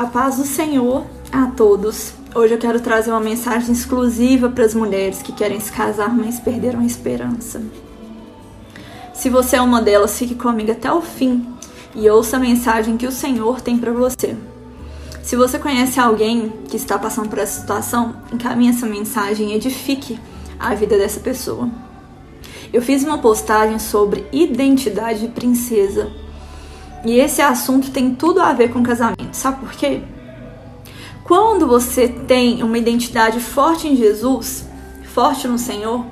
A paz do Senhor a todos. Hoje eu quero trazer uma mensagem exclusiva para as mulheres que querem se casar, mas perderam a esperança. Se você é uma delas, fique comigo até o fim e ouça a mensagem que o Senhor tem para você. Se você conhece alguém que está passando por essa situação, encaminhe essa mensagem e edifique a vida dessa pessoa. Eu fiz uma postagem sobre identidade de princesa e esse assunto tem tudo a ver com casamento. Sabe por quê? Quando você tem uma identidade forte em Jesus, forte no Senhor,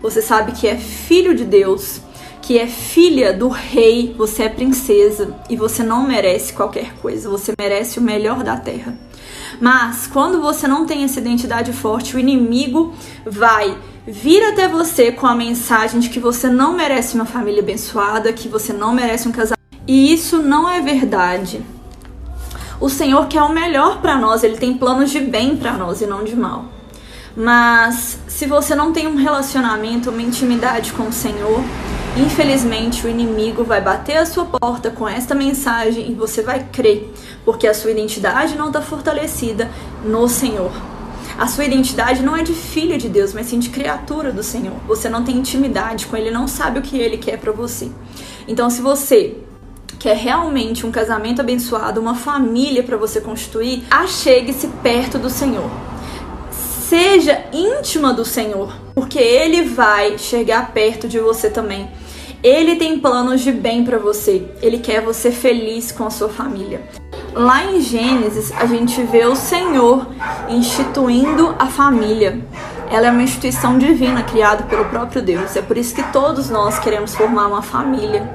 você sabe que é filho de Deus, que é filha do rei, você é princesa e você não merece qualquer coisa, você merece o melhor da terra. Mas quando você não tem essa identidade forte, o inimigo vai vir até você com a mensagem de que você não merece uma família abençoada, que você não merece um casamento e isso não é verdade. O Senhor quer o melhor para nós, ele tem planos de bem para nós e não de mal. Mas se você não tem um relacionamento, uma intimidade com o Senhor, infelizmente o inimigo vai bater a sua porta com esta mensagem e você vai crer, porque a sua identidade não está fortalecida no Senhor. A sua identidade não é de filho de Deus, mas sim de criatura do Senhor. Você não tem intimidade com ele, não sabe o que ele quer para você. Então, se você quer realmente um casamento abençoado, uma família para você constituir, achegue-se perto do Senhor. Seja íntima do Senhor, porque Ele vai chegar perto de você também. Ele tem planos de bem para você. Ele quer você feliz com a sua família. Lá em Gênesis, a gente vê o Senhor instituindo a família. Ela é uma instituição divina criada pelo próprio Deus. É por isso que todos nós queremos formar uma família.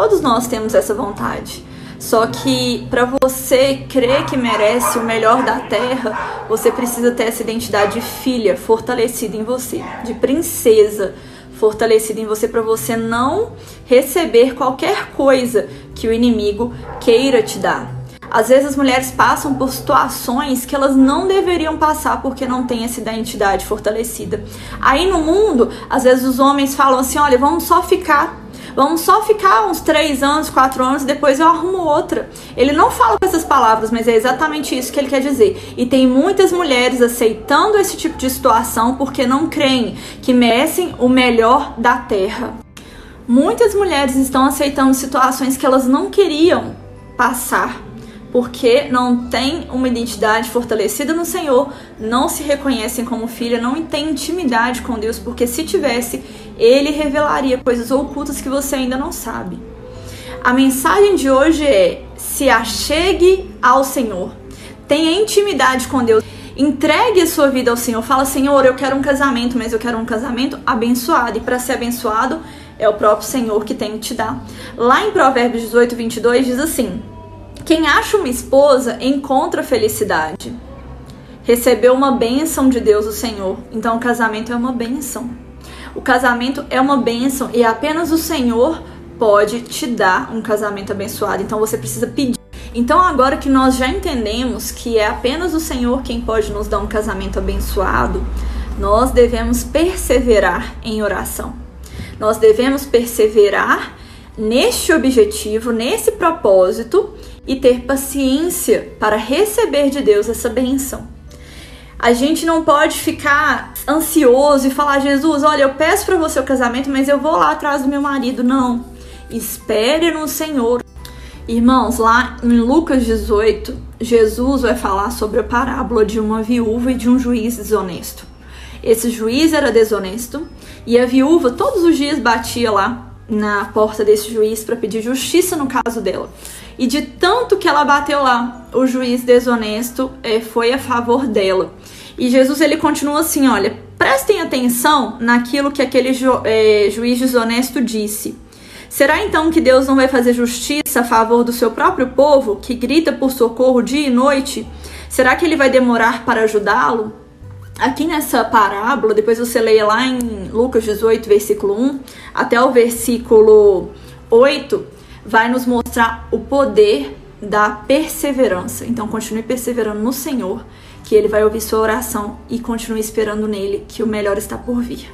Todos nós temos essa vontade. Só que para você crer que merece o melhor da terra, você precisa ter essa identidade de filha fortalecida em você, de princesa fortalecida em você para você não receber qualquer coisa que o inimigo queira te dar. Às vezes as mulheres passam por situações que elas não deveriam passar porque não têm essa identidade fortalecida. Aí no mundo, às vezes os homens falam assim: olha, vamos só ficar Vamos só ficar uns três anos, quatro anos, depois eu arrumo outra. Ele não fala com essas palavras, mas é exatamente isso que ele quer dizer. E tem muitas mulheres aceitando esse tipo de situação porque não creem que merecem o melhor da terra. Muitas mulheres estão aceitando situações que elas não queriam passar porque não têm uma identidade fortalecida no Senhor, não se reconhecem como filha, não têm intimidade com Deus, porque se tivesse, ele revelaria coisas ocultas que você ainda não sabe. A mensagem de hoje é: se achegue ao Senhor, tenha intimidade com Deus. Entregue a sua vida ao Senhor. Fala, Senhor, eu quero um casamento, mas eu quero um casamento abençoado. E para ser abençoado, é o próprio Senhor que tem que te dar. Lá em Provérbios 18, 22, diz assim: quem acha uma esposa encontra felicidade. Recebeu uma bênção de Deus, o Senhor. Então, o casamento é uma bênção. O casamento é uma bênção e apenas o Senhor pode te dar um casamento abençoado. Então, você precisa pedir. Então, agora que nós já entendemos que é apenas o Senhor quem pode nos dar um casamento abençoado, nós devemos perseverar em oração. Nós devemos perseverar neste objetivo, nesse propósito e ter paciência para receber de Deus essa benção. A gente não pode ficar ansioso e falar: Jesus, olha, eu peço para você o casamento, mas eu vou lá atrás do meu marido. Não. Espere no Senhor. Irmãos, lá em Lucas 18, Jesus vai falar sobre a parábola de uma viúva e de um juiz desonesto. Esse juiz era desonesto e a viúva todos os dias batia lá na porta desse juiz para pedir justiça no caso dela. E de tanto que ela bateu lá, o juiz desonesto é, foi a favor dela. E Jesus ele continua assim: olha, prestem atenção naquilo que aquele ju, é, juiz desonesto disse. Será então que Deus não vai fazer justiça a favor do seu próprio povo, que grita por socorro dia e noite? Será que ele vai demorar para ajudá-lo? Aqui nessa parábola, depois você leia lá em Lucas 18, versículo 1 até o versículo 8, vai nos mostrar o poder da perseverança. Então, continue perseverando no Senhor, que Ele vai ouvir sua oração e continue esperando nele, que o melhor está por vir.